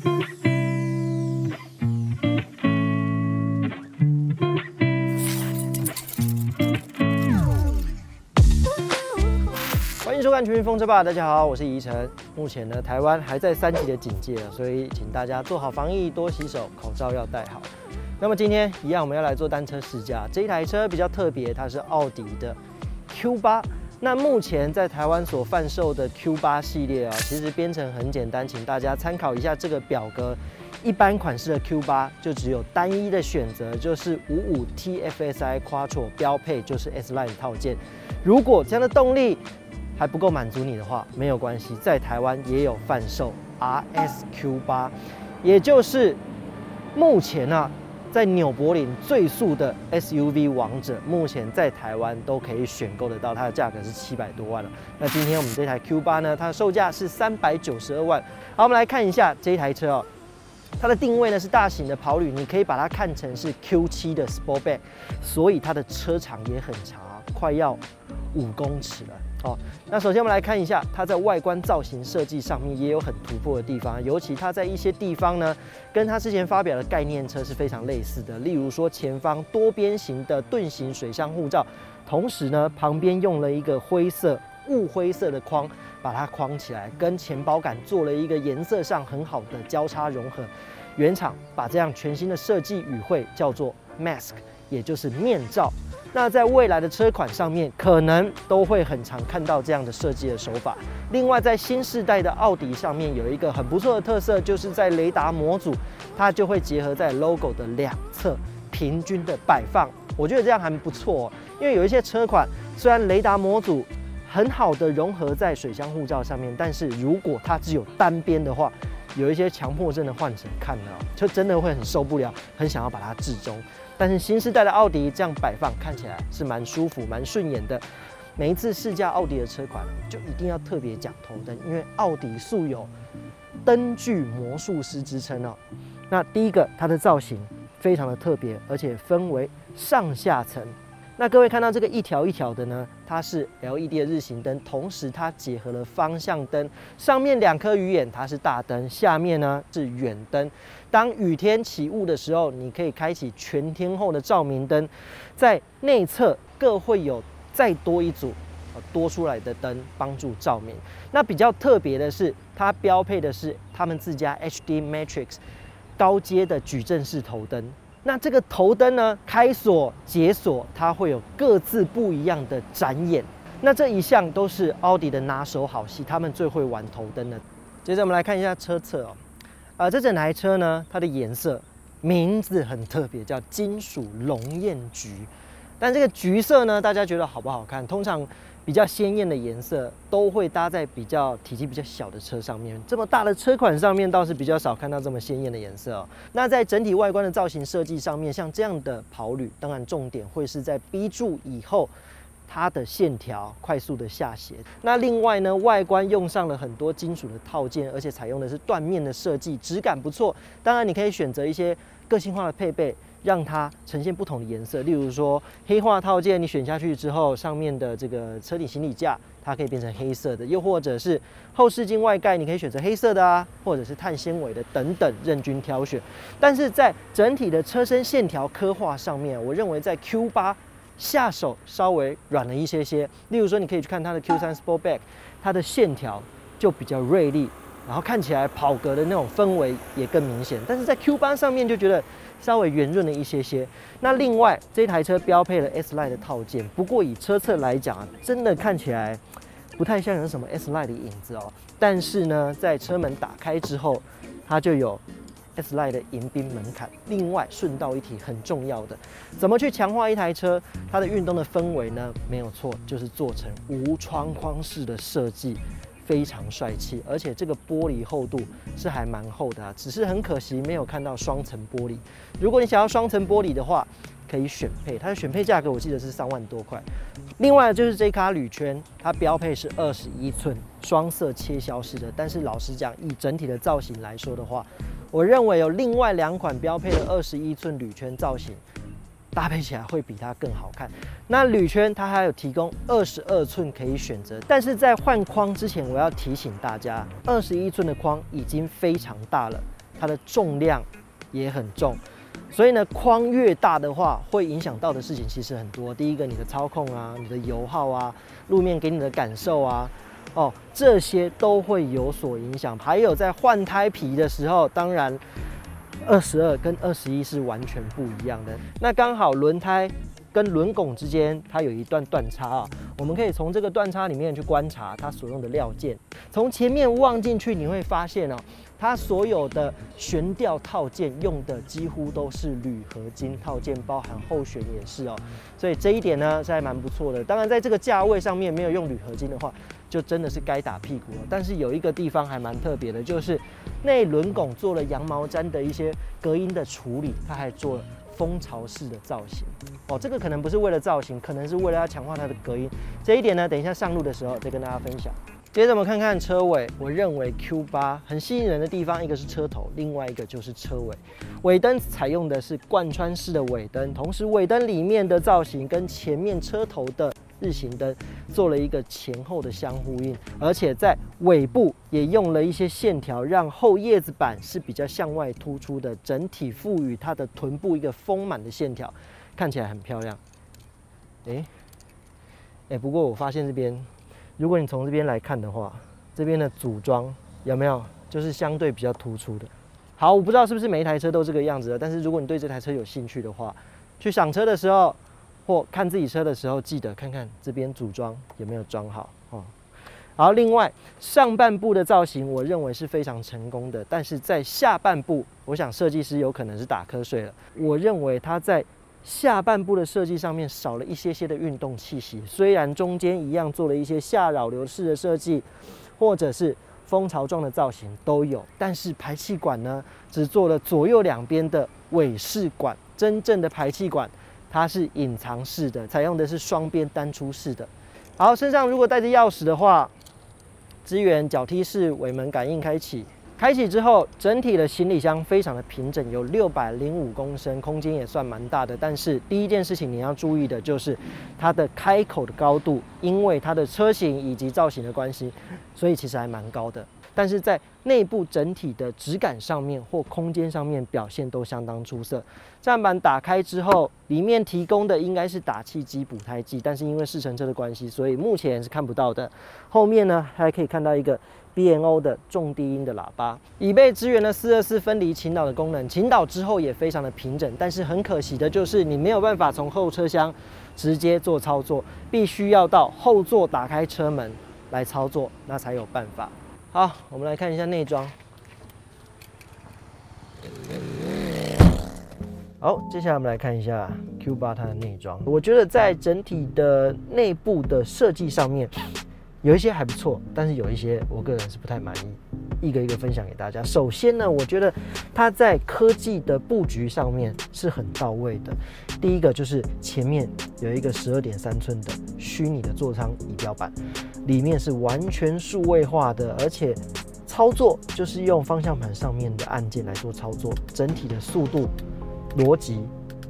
欢迎收看《全民风车吧》，大家好，我是宜晨。目前呢，台湾还在三级的警戒，所以请大家做好防疫，多洗手，口罩要戴好。那么今天一样，我们要来做单车试驾。这一台车比较特别，它是奥迪的 Q8。那目前在台湾所贩售的 Q8 系列啊，其实编程很简单，请大家参考一下这个表格。一般款式的 Q 八就只有单一的选择，就是五五 TFSI Quattro 标配，就是 S Line 套件。如果这样的动力还不够满足你的话，没有关系，在台湾也有贩售 RS Q 八也就是目前啊。在纽柏林最速的 SUV 王者，目前在台湾都可以选购得到，它的价格是七百多万了。那今天我们这台 Q8 呢，它的售价是三百九十二万。好，我们来看一下这一台车哦，它的定位呢是大型的跑旅，你可以把它看成是 Q7 的 Sportback，所以它的车长也很长，快要五公尺了。好，那首先我们来看一下，它在外观造型设计上面也有很突破的地方，尤其它在一些地方呢，跟它之前发表的概念车是非常类似的。例如说前方多边形的盾形水箱护罩，同时呢旁边用了一个灰色雾灰色的框把它框起来，跟前保杆做了一个颜色上很好的交叉融合。原厂把这样全新的设计语汇叫做 mask，也就是面罩。那在未来的车款上面，可能都会很常看到这样的设计的手法。另外，在新世代的奥迪上面有一个很不错的特色，就是在雷达模组，它就会结合在 logo 的两侧平均的摆放。我觉得这样还不错，因为有一些车款虽然雷达模组很好的融合在水箱护罩上面，但是如果它只有单边的话，有一些强迫症的患者看了就真的会很受不了，很想要把它置中。但是新时代的奥迪这样摆放看起来是蛮舒服、蛮顺眼的。每一次试驾奥迪的车款，就一定要特别讲头灯，因为奥迪素有灯具魔术师之称哦。那第一个，它的造型非常的特别，而且分为上下层。那各位看到这个一条一条的呢，它是 LED 的日行灯，同时它结合了方向灯，上面两颗鱼眼它是大灯，下面呢是远灯。当雨天起雾的时候，你可以开启全天候的照明灯，在内侧各会有再多一组多出来的灯帮助照明。那比较特别的是，它标配的是他们自家 HD Matrix 高阶的矩阵式头灯。那这个头灯呢，开锁、解锁，它会有各自不一样的展演。那这一项都是奥迪的拿手好戏，他们最会玩头灯的。接着我们来看一下车侧哦，啊，这整台车呢，它的颜色名字很特别，叫金属龙焰橘。但这个橘色呢，大家觉得好不好看？通常。比较鲜艳的颜色都会搭在比较体积比较小的车上面，这么大的车款上面倒是比较少看到这么鲜艳的颜色哦。那在整体外观的造型设计上面，像这样的跑旅，当然重点会是在 B 柱以后，它的线条快速的下斜。那另外呢，外观用上了很多金属的套件，而且采用的是缎面的设计，质感不错。当然你可以选择一些个性化的配备。让它呈现不同的颜色，例如说黑化套件，你选下去之后，上面的这个车顶行李架它可以变成黑色的，又或者是后视镜外盖，你可以选择黑色的啊，或者是碳纤维的等等，任君挑选。但是在整体的车身线条刻画上面，我认为在 Q8 下手稍微软了一些些。例如说，你可以去看它的 Q3 Sportback，它的线条就比较锐利，然后看起来跑格的那种氛围也更明显。但是在 Q8 上面就觉得。稍微圆润了一些些。那另外，这台车标配了 S Line 的套件，不过以车侧来讲啊，真的看起来不太像有什么 S Line 的影子哦。但是呢，在车门打开之后，它就有 S Line 的迎宾门槛。另外，顺道一提，很重要的，怎么去强化一台车它的运动的氛围呢？没有错，就是做成无窗框式的设计。非常帅气，而且这个玻璃厚度是还蛮厚的啊，只是很可惜没有看到双层玻璃。如果你想要双层玻璃的话，可以选配，它的选配价格我记得是三万多块。另外就是这卡铝圈，它标配是二十一寸双色切削式的，但是老实讲，以整体的造型来说的话，我认为有另外两款标配的二十一寸铝圈造型。搭配起来会比它更好看。那铝圈它还有提供二十二寸可以选择，但是在换框之前，我要提醒大家，二十一寸的框已经非常大了，它的重量也很重。所以呢，框越大的话，会影响到的事情其实很多。第一个，你的操控啊，你的油耗啊，路面给你的感受啊，哦，这些都会有所影响。还有在换胎皮的时候，当然，二十二跟二十一是完全不一样的。那刚好轮胎跟轮拱之间，它有一段断差啊，我们可以从这个断差里面去观察它所用的料件。从前面望进去，你会发现哦。它所有的悬吊套件用的几乎都是铝合金套件，包含后悬也是哦，所以这一点呢是还蛮不错的。当然，在这个价位上面没有用铝合金的话，就真的是该打屁股了。但是有一个地方还蛮特别的，就是内轮拱做了羊毛毡的一些隔音的处理，它还做了蜂巢式的造型哦。这个可能不是为了造型，可能是为了要强化它的隔音。这一点呢，等一下上路的时候再跟大家分享。接着我们看看车尾，我认为 Q8 很吸引人的地方，一个是车头，另外一个就是车尾。尾灯采用的是贯穿式的尾灯，同时尾灯里面的造型跟前面车头的日行灯做了一个前后的相呼应，而且在尾部也用了一些线条，让后叶子板是比较向外突出的，整体赋予它的臀部一个丰满的线条，看起来很漂亮。哎，哎，不过我发现这边。如果你从这边来看的话，这边的组装有没有就是相对比较突出的？好，我不知道是不是每一台车都这个样子的，但是如果你对这台车有兴趣的话，去赏车的时候或看自己车的时候，记得看看这边组装有没有装好哦。好，另外上半部的造型我认为是非常成功的，但是在下半部，我想设计师有可能是打瞌睡了。我认为他在。下半部的设计上面少了一些些的运动气息，虽然中间一样做了一些下扰流式的设计，或者是蜂巢状的造型都有，但是排气管呢，只做了左右两边的尾式管，真正的排气管它是隐藏式的，采用的是双边单出式的。然后，身上如果带着钥匙的话，支援脚踢式尾门感应开启。开启之后，整体的行李箱非常的平整，有六百零五公升，空间也算蛮大的。但是第一件事情你要注意的就是它的开口的高度，因为它的车型以及造型的关系，所以其实还蛮高的。但是在内部整体的质感上面或空间上面表现都相当出色。站板打开之后，里面提供的应该是打气机、补胎剂，但是因为试乘车的关系，所以目前是看不到的。后面呢还可以看到一个 B N O 的重低音的喇叭，已被支援了四二四分离倾倒的功能。倾倒之后也非常的平整，但是很可惜的就是你没有办法从后车厢直接做操作，必须要到后座打开车门来操作，那才有办法。好，我们来看一下内装。好，接下来我们来看一下 Q8 它的内装。我觉得在整体的内部的设计上面，有一些还不错，但是有一些我个人是不太满意。一个一个分享给大家。首先呢，我觉得它在科技的布局上面是很到位的。第一个就是前面有一个十二点三寸的虚拟的座舱仪表板，里面是完全数位化的，而且操作就是用方向盘上面的按键来做操作，整体的速度逻辑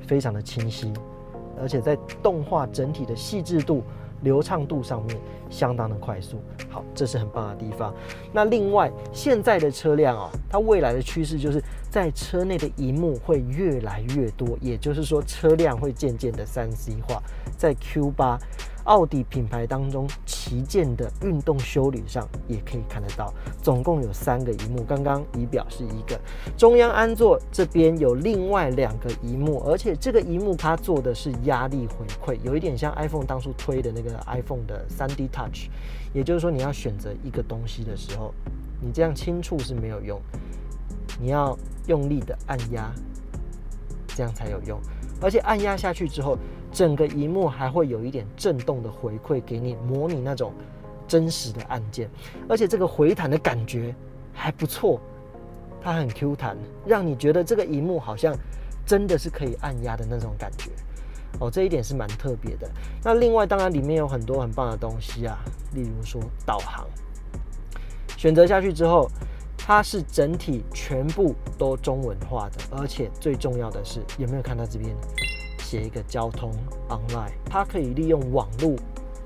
非常的清晰，而且在动画整体的细致度。流畅度上面相当的快速，好，这是很棒的地方。那另外，现在的车辆啊，它未来的趋势就是在车内的荧幕会越来越多，也就是说，车辆会渐渐的三 C 化。在 Q 八。奥迪品牌当中旗舰的运动修理上也可以看得到，总共有三个荧幕。刚刚仪表是一个，中央安座这边有另外两个荧幕，而且这个荧幕它做的是压力回馈，有一点像 iPhone 当初推的那个 iPhone 的 3D Touch。也就是说，你要选择一个东西的时候，你这样轻触是没有用，你要用力的按压，这样才有用。而且按压下去之后。整个荧幕还会有一点震动的回馈给你，模拟那种真实的按键，而且这个回弹的感觉还不错，它很 Q 弹，让你觉得这个荧幕好像真的是可以按压的那种感觉。哦，这一点是蛮特别的。那另外，当然里面有很多很棒的东西啊，例如说导航，选择下去之后，它是整体全部都中文化的，而且最重要的是，有没有看到这边？写一个交通 online，它可以利用网络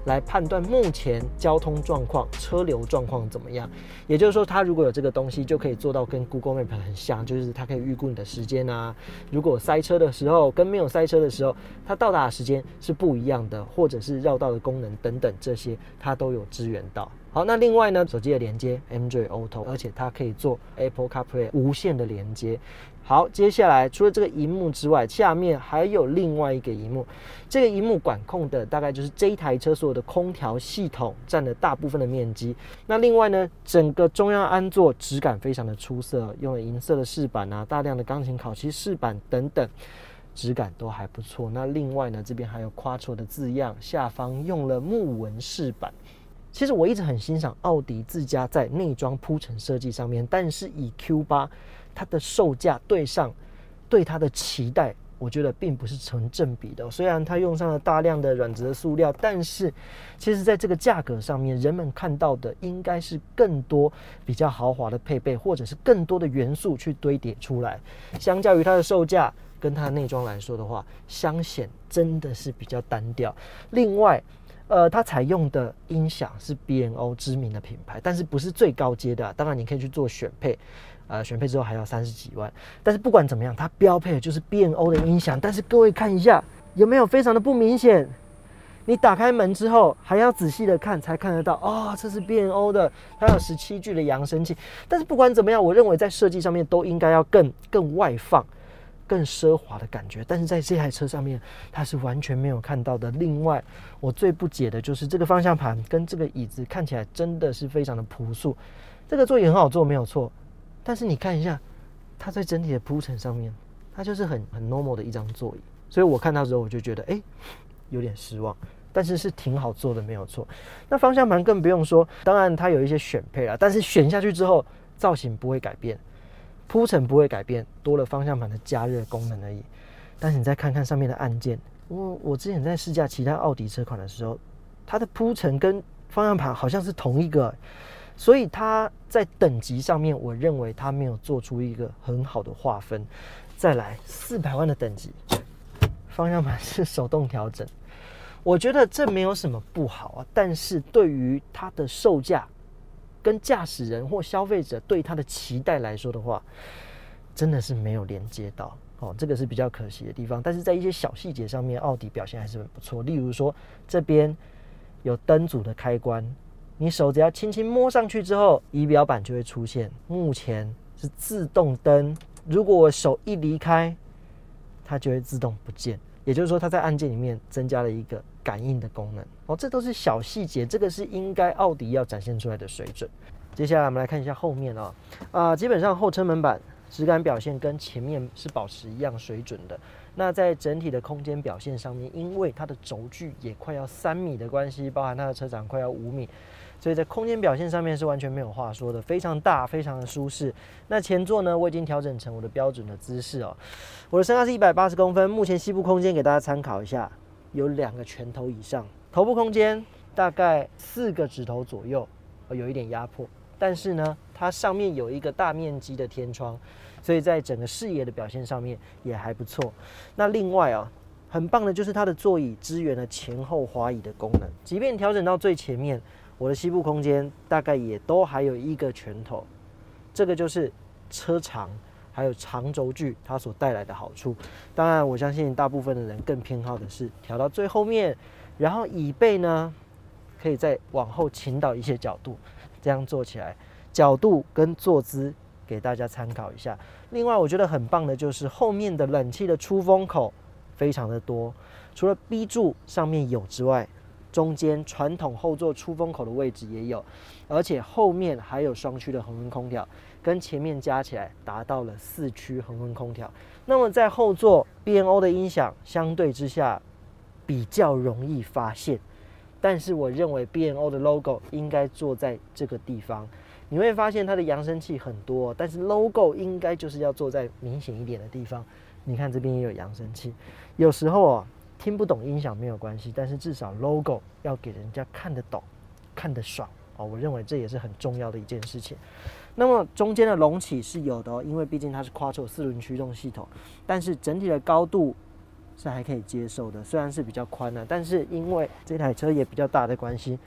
来判断目前交通状况、车流状况怎么样。也就是说，它如果有这个东西，就可以做到跟 Google Map 很像，就是它可以预估你的时间啊。如果塞车的时候跟没有塞车的时候，它到达的时间是不一样的，或者是绕道的功能等等这些，它都有支援到。好，那另外呢，手机的连接 Android Auto，而且它可以做 Apple CarPlay 无线的连接。好，接下来除了这个荧幕之外，下面还有另外一个荧幕。这个荧幕管控的大概就是这一台车所有的空调系统占了大部分的面积。那另外呢，整个中央安座质感非常的出色，用了银色的饰板啊，大量的钢琴烤漆饰板等等，质感都还不错。那另外呢，这边还有 Quattro 的字样，下方用了木纹饰板。其实我一直很欣赏奥迪自家在内装铺陈设计上面，但是以 Q 八。它的售价对上对它的期待，我觉得并不是成正比的。虽然它用上了大量的软质的塑料，但是其实在这个价格上面，人们看到的应该是更多比较豪华的配备，或者是更多的元素去堆叠出来。相较于它的售价跟它的内装来说的话，香显真的是比较单调。另外，呃，它采用的音响是 BNO 知名的品牌，但是不是最高阶的。当然，你可以去做选配。呃，选配之后还要三十几万，但是不管怎么样，它标配的就是 B N O 的音响。但是各位看一下，有没有非常的不明显？你打开门之后，还要仔细的看才看得到哦，这是 B N O 的，它有十七具的扬声器。但是不管怎么样，我认为在设计上面都应该要更更外放、更奢华的感觉。但是在这台车上面，它是完全没有看到的。另外，我最不解的就是这个方向盘跟这个椅子看起来真的是非常的朴素。这个座椅很好坐，没有错。但是你看一下，它在整体的铺陈上面，它就是很很 normal 的一张座椅，所以我看到之后我就觉得，哎，有点失望。但是是挺好做的，没有错。那方向盘更不用说，当然它有一些选配了，但是选下去之后，造型不会改变，铺陈不会改变，多了方向盘的加热功能而已。但是你再看看上面的按键，我我之前在试驾其他奥迪车款的时候，它的铺陈跟方向盘好像是同一个。所以它在等级上面，我认为它没有做出一个很好的划分。再来四百万的等级，方向盘是手动调整，我觉得这没有什么不好啊。但是对于它的售价跟驾驶人或消费者对它的期待来说的话，真的是没有连接到哦，这个是比较可惜的地方。但是在一些小细节上面，奥迪表现还是很不错。例如说这边有灯组的开关。你手只要轻轻摸上去之后，仪表板就会出现。目前是自动灯，如果我手一离开，它就会自动不见。也就是说，它在按键里面增加了一个感应的功能。哦，这都是小细节，这个是应该奥迪要展现出来的水准。接下来我们来看一下后面啊，啊，基本上后车门板质感表现跟前面是保持一样水准的。那在整体的空间表现上面，因为它的轴距也快要三米的关系，包含它的车长快要五米。所以在空间表现上面是完全没有话说的，非常大，非常的舒适。那前座呢，我已经调整成我的标准的姿势哦。我的身高是一百八十公分，目前膝部空间给大家参考一下，有两个拳头以上，头部空间大概四个指头左右，有一点压迫。但是呢，它上面有一个大面积的天窗，所以在整个视野的表现上面也还不错。那另外啊，很棒的就是它的座椅支援了前后滑椅的功能，即便调整到最前面。我的膝部空间大概也都还有一个拳头，这个就是车长还有长轴距它所带来的好处。当然，我相信大部分的人更偏好的是调到最后面，然后椅背呢可以再往后倾倒一些角度，这样做起来角度跟坐姿给大家参考一下。另外，我觉得很棒的就是后面的冷气的出风口非常的多，除了 B 柱上面有之外。中间传统后座出风口的位置也有，而且后面还有双区的恒温空调，跟前面加起来达到了四区恒温空调。那么在后座 B N O 的音响相对之下比较容易发现，但是我认为 B N O 的 logo 应该坐在这个地方。你会发现它的扬声器很多，但是 logo 应该就是要坐在明显一点的地方。你看这边也有扬声器，有时候啊。听不懂音响没有关系，但是至少 logo 要给人家看得懂、看得爽哦。我认为这也是很重要的一件事情。那么中间的隆起是有的哦，因为毕竟它是 Quattro 四轮驱动系统，但是整体的高度是还可以接受的，虽然是比较宽的，但是因为这台车也比较大的关系，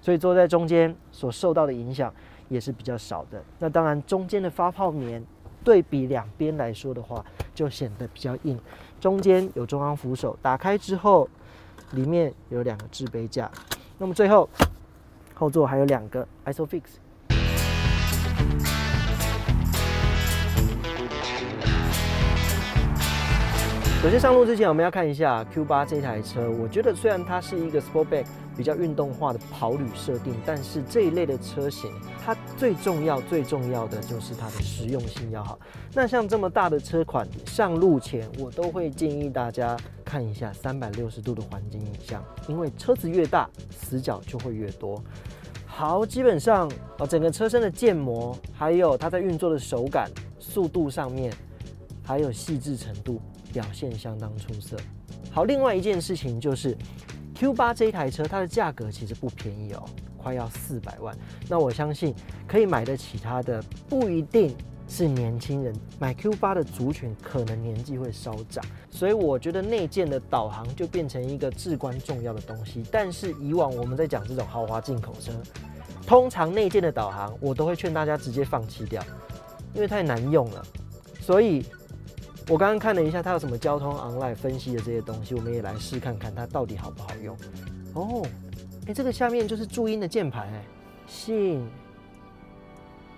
所以坐在中间所受到的影响也是比较少的。那当然，中间的发泡棉对比两边来说的话，就显得比较硬。中间有中央扶手，打开之后，里面有两个置杯架。那么最后，后座还有两个 ISOFIX。首先上路之前，我们要看一下 Q8 这台车。我觉得虽然它是一个 Sportback 比较运动化的跑旅设定，但是这一类的车型，它最重要、最重要的就是它的实用性要好。那像这么大的车款，上路前我都会建议大家看一下三百六十度的环境影像，因为车子越大，死角就会越多。好，基本上哦，整个车身的建模，还有它在运作的手感、速度上面，还有细致程度。表现相当出色。好，另外一件事情就是 Q 八这一台车，它的价格其实不便宜哦，快要四百万。那我相信可以买得起它的，不一定是年轻人。买 Q 八的族群可能年纪会稍长，所以我觉得内建的导航就变成一个至关重要的东西。但是以往我们在讲这种豪华进口车，通常内建的导航我都会劝大家直接放弃掉，因为太难用了。所以。我刚刚看了一下，它有什么交通 online 分析的这些东西，我们也来试看看它到底好不好用。哦，哎，这个下面就是注音的键盘，哎，信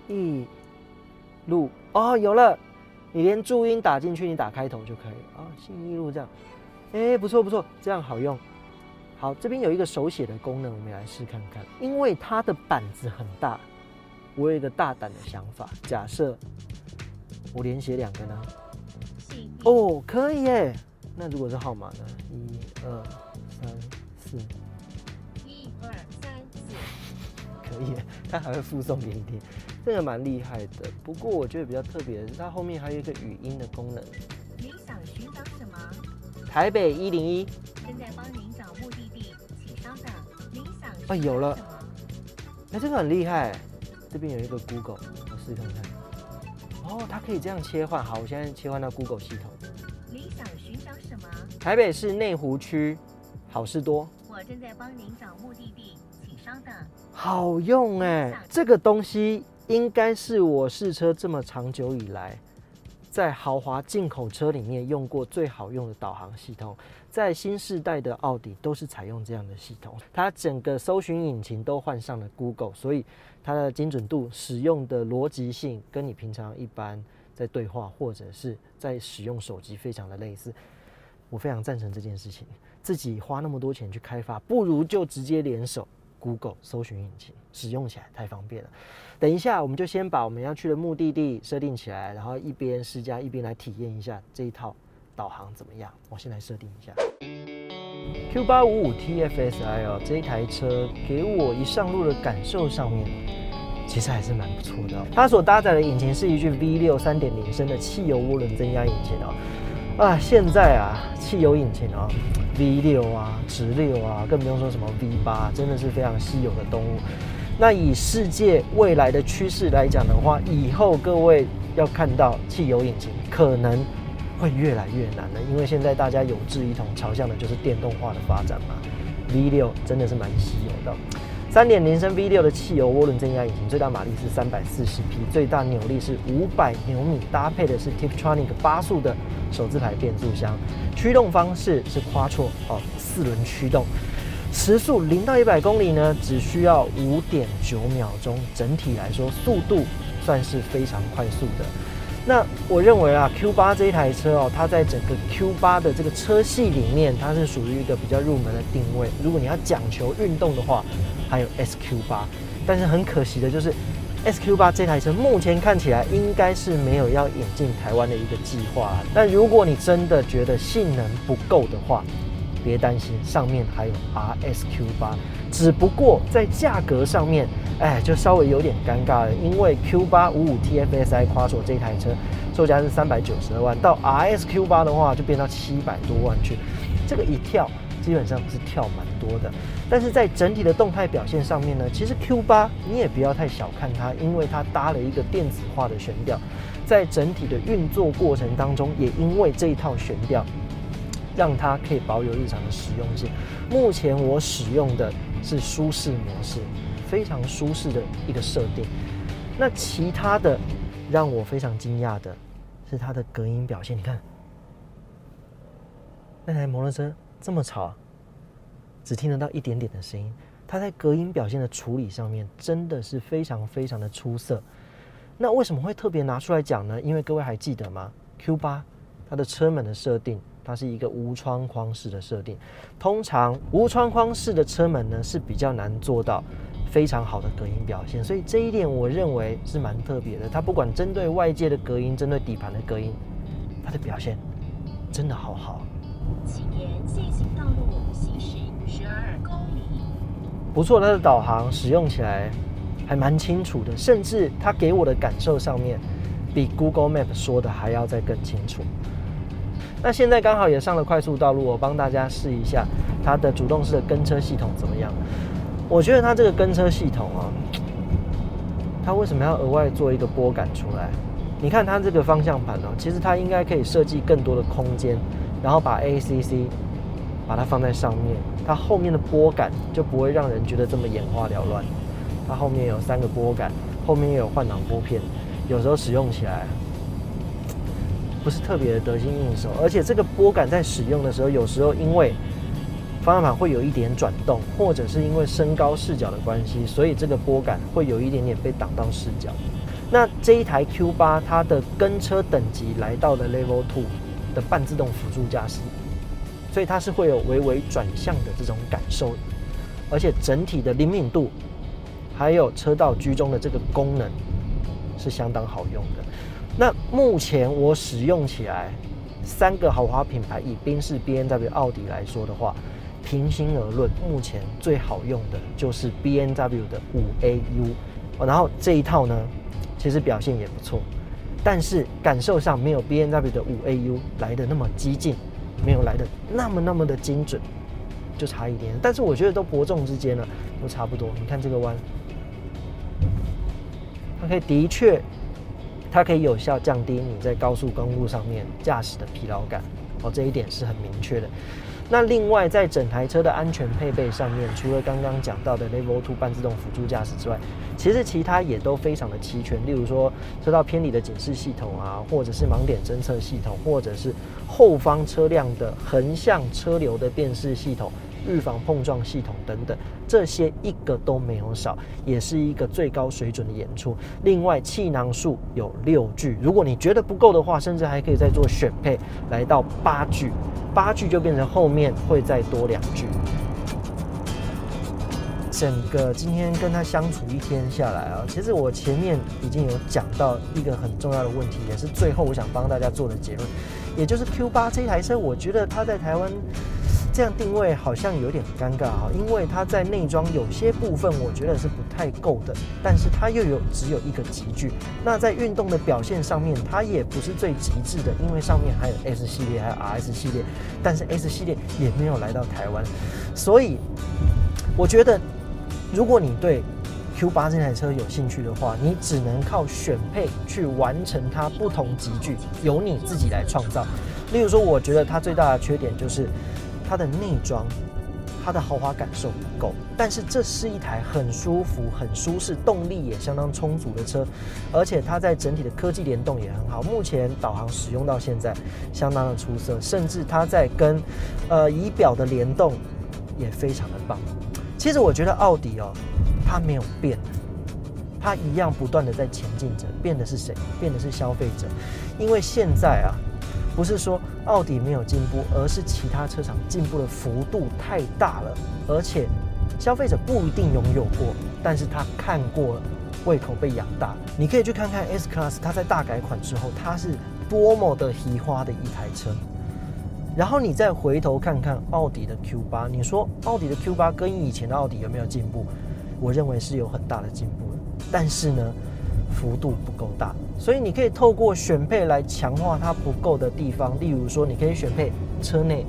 义路哦，有了，你连注音打进去，你打开头就可以了啊，信义路这样，哎，不错不错，这样好用。好，这边有一个手写的功能，我们来试看看。因为它的板子很大，我有一个大胆的想法，假设我连写两个呢？哦，可以耶。那如果是号码呢？一二三四，一二三四，可以。它还会附送给你听，这个蛮厉害的。不过我觉得比较特别的是，它后面还有一个语音的功能。你想寻找什么？台北一零一。正在帮您找目的地，请稍等。你想啊，有了。哎，这个很厉害。这边有一个 Google，我试看看。哦，它可以这样切换。好，我现在切换到 Google 系统。你想寻找什么？台北市内湖区好事多。我正在帮您找目的地，请稍等。好用哎，这个东西应该是我试车这么长久以来，在豪华进口车里面用过最好用的导航系统。在新世代的奥迪都是采用这样的系统，它整个搜寻引擎都换上了 Google，所以它的精准度、使用的逻辑性跟你平常一般在对话或者是在使用手机非常的类似。我非常赞成这件事情，自己花那么多钱去开发，不如就直接联手 Google 搜寻引擎，使用起来太方便了。等一下，我们就先把我们要去的目的地设定起来，然后一边试驾一边来体验一下这一套。导航怎么样？我先来设定一下。Q 八五五 TFSI 哦，这一台车给我一上路的感受上面，其实还是蛮不错的。它所搭载的引擎是一具 V 六三点零升的汽油涡轮增压引擎哦。啊，现在啊，汽油引擎哦，V 六啊，直六啊，更不用说什么 V 八，真的是非常稀有的动物。那以世界未来的趋势来讲的话，以后各位要看到汽油引擎，可能。会越来越难了，因为现在大家有志一同朝向的就是电动化的发展嘛。V 六真的是蛮稀有的，三点零升 V 六的汽油涡轮增压引擎，最大马力是三百四十匹，最大扭力是五百牛米，搭配的是 Tiptronic 八速的手自排变速箱，驱动方式是 Quattro 哦，四轮驱动，时速零到一百公里呢只需要五点九秒钟，整体来说速度算是非常快速的。那我认为啊，Q 八这一台车哦，它在整个 Q 八的这个车系里面，它是属于一个比较入门的定位。如果你要讲求运动的话，还有 SQ 八。但是很可惜的就是 SQ 八这台车目前看起来应该是没有要引进台湾的一个计划。但如果你真的觉得性能不够的话，别担心，上面还有 RSQ 八。只不过在价格上面。哎，就稍微有点尴尬了，因为 Q 八五五 TFSI Quattro 这台车售价是三百九十二万，到 RSQ 八的话就变到七百多万去，这个一跳基本上是跳蛮多的。但是在整体的动态表现上面呢，其实 Q 八你也不要太小看它，因为它搭了一个电子化的悬吊，在整体的运作过程当中，也因为这一套悬吊。让它可以保有日常的实用性。目前我使用的是舒适模式，非常舒适的一个设定。那其他的让我非常惊讶的是它的隔音表现，你看那台摩托车这么吵，只听得到一点点的声音。它在隔音表现的处理上面真的是非常非常的出色。那为什么会特别拿出来讲呢？因为各位还记得吗？Q 八它的车门的设定，它是一个无窗框式的设定。通常无窗框式的车门呢是比较难做到非常好的隔音表现，所以这一点我认为是蛮特别的。它不管针对外界的隔音，针对底盘的隔音，它的表现真的好好。请沿线性道路行驶十二公里。不错，它的导航使用起来还蛮清楚的，甚至它给我的感受上面，比 Google Map 说的还要再更清楚。那现在刚好也上了快速道路，我帮大家试一下它的主动式的跟车系统怎么样。我觉得它这个跟车系统啊，它为什么要额外做一个拨杆出来？你看它这个方向盘哦，其实它应该可以设计更多的空间，然后把 ACC 把它放在上面，它后面的拨杆就不会让人觉得这么眼花缭乱。它后面有三个拨杆，后面也有换挡拨片，有时候使用起来不是特别的得心应手，而且这个拨杆在使用的时候，有时候因为方向盘会有一点转动，或者是因为身高视角的关系，所以这个拨杆会有一点点被挡到视角。那这一台 Q 八，它的跟车等级来到了 Level Two 的半自动辅助驾驶，所以它是会有微微转向的这种感受，而且整体的灵敏度，还有车道居中的这个功能是相当好用的。那目前我使用起来，三个豪华品牌以宾士、B N W、奥迪来说的话，平心而论，目前最好用的就是 B N W 的五 A U，然后这一套呢，其实表现也不错，但是感受上没有 B N W 的五 A U 来的那么激进，没有来的那么那么的精准，就差一点。但是我觉得都伯仲之间了，都差不多。你看这个弯，它可以的确，它可以有效降低你在高速公路上面驾驶的疲劳感。哦，这一点是很明确的。那另外，在整台车的安全配备上面，除了刚刚讲到的 Level Two 半自动辅助驾驶之外，其实其他也都非常的齐全。例如说，车道偏离的警示系统啊，或者是盲点侦测系统，或者是后方车辆的横向车流的辨识系统。预防碰撞系统等等，这些一个都没有少，也是一个最高水准的演出。另外，气囊数有六具，如果你觉得不够的话，甚至还可以再做选配，来到八具，八具就变成后面会再多两具。整个今天跟他相处一天下来啊，其实我前面已经有讲到一个很重要的问题，也是最后我想帮大家做的结论，也就是 Q 八这台车，我觉得它在台湾。这样定位好像有点尴尬哈，因为它在内装有些部分我觉得是不太够的，但是它又有只有一个级距。那在运动的表现上面，它也不是最极致的，因为上面还有 S 系列，还有 RS 系列，但是 S 系列也没有来到台湾，所以我觉得如果你对 Q 八这台车有兴趣的话，你只能靠选配去完成它不同级距，由你自己来创造。例如说，我觉得它最大的缺点就是。它的内装，它的豪华感受不够，但是这是一台很舒服、很舒适、动力也相当充足的车，而且它在整体的科技联动也很好。目前导航使用到现在相当的出色，甚至它在跟呃仪表的联动也非常的棒。其实我觉得奥迪哦，它没有变，它一样不断的在前进着，变的是谁？变的是消费者，因为现在啊。不是说奥迪没有进步，而是其他车厂进步的幅度太大了，而且消费者不一定拥有过，但是他看过了，胃口被养大。你可以去看看 S Class，它在大改款之后，它是多么的奇花的一台车。然后你再回头看看奥迪的 Q 八，你说奥迪的 Q 八跟以前的奥迪有没有进步？我认为是有很大的进步的，但是呢？幅度不够大，所以你可以透过选配来强化它不够的地方。例如说，你可以选配车内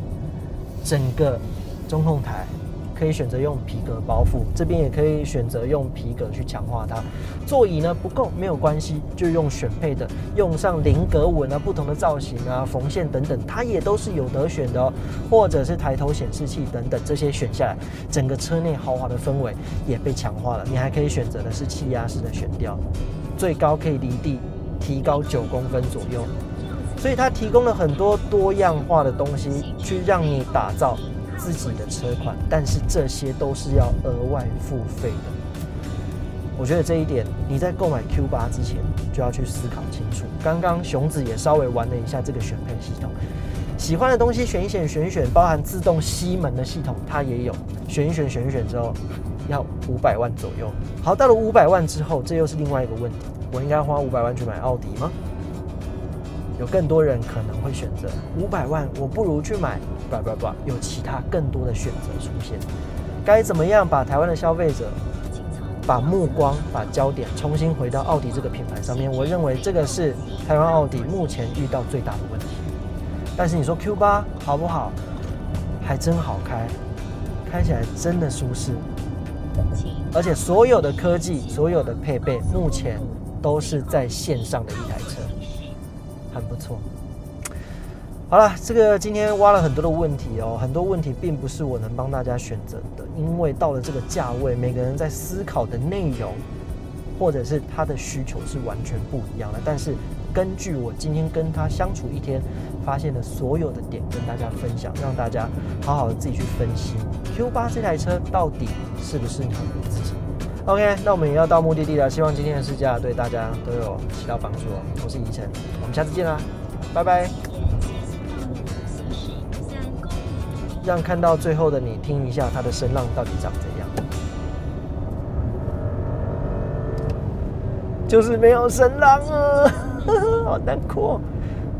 整个中控台可以选择用皮革包覆，这边也可以选择用皮革去强化它。座椅呢不够没有关系，就用选配的，用上菱格纹啊，不同的造型啊，缝线等等，它也都是有得选的哦。或者是抬头显示器等等，这些选下来，整个车内豪华的氛围也被强化了。你还可以选择的是气压式的悬吊，最高可以离地提高九公分左右。所以它提供了很多多样化的东西，去让你打造自己的车款，但是这些都是要额外付费的。我觉得这一点你在购买 Q 八之前就要去思考清楚。刚刚熊子也稍微玩了一下这个选配系统，喜欢的东西选一选选一选，包含自动吸门的系统它也有，选一选选一选之后要五百万左右。好，到了五百万之后，这又是另外一个问题，我应该花五百万去买奥迪吗？有更多人可能会选择五百万，我不如去买，不不不，有其他更多的选择出现。该怎么样把台湾的消费者把目光、把焦点重新回到奥迪这个品牌上面？我认为这个是台湾奥迪目前遇到最大的问题。但是你说 Q 八好不好？还真好开，开起来真的舒适，而且所有的科技、所有的配备，目前都是在线上的一台车。很不错。好了，这个今天挖了很多的问题哦，很多问题并不是我能帮大家选择的，因为到了这个价位，每个人在思考的内容或者是他的需求是完全不一样的。但是根据我今天跟他相处一天发现的所有的点，跟大家分享，让大家好好的自己去分析 Q 八这台车到底是不适合你自己。OK，那我们也要到目的地了，希望今天的试驾对大家都有起到帮助哦。我是宜晨，我们下次见啦，拜拜。让看到最后的你听一下它的声浪到底长怎样，就是没有声浪啊，好难过。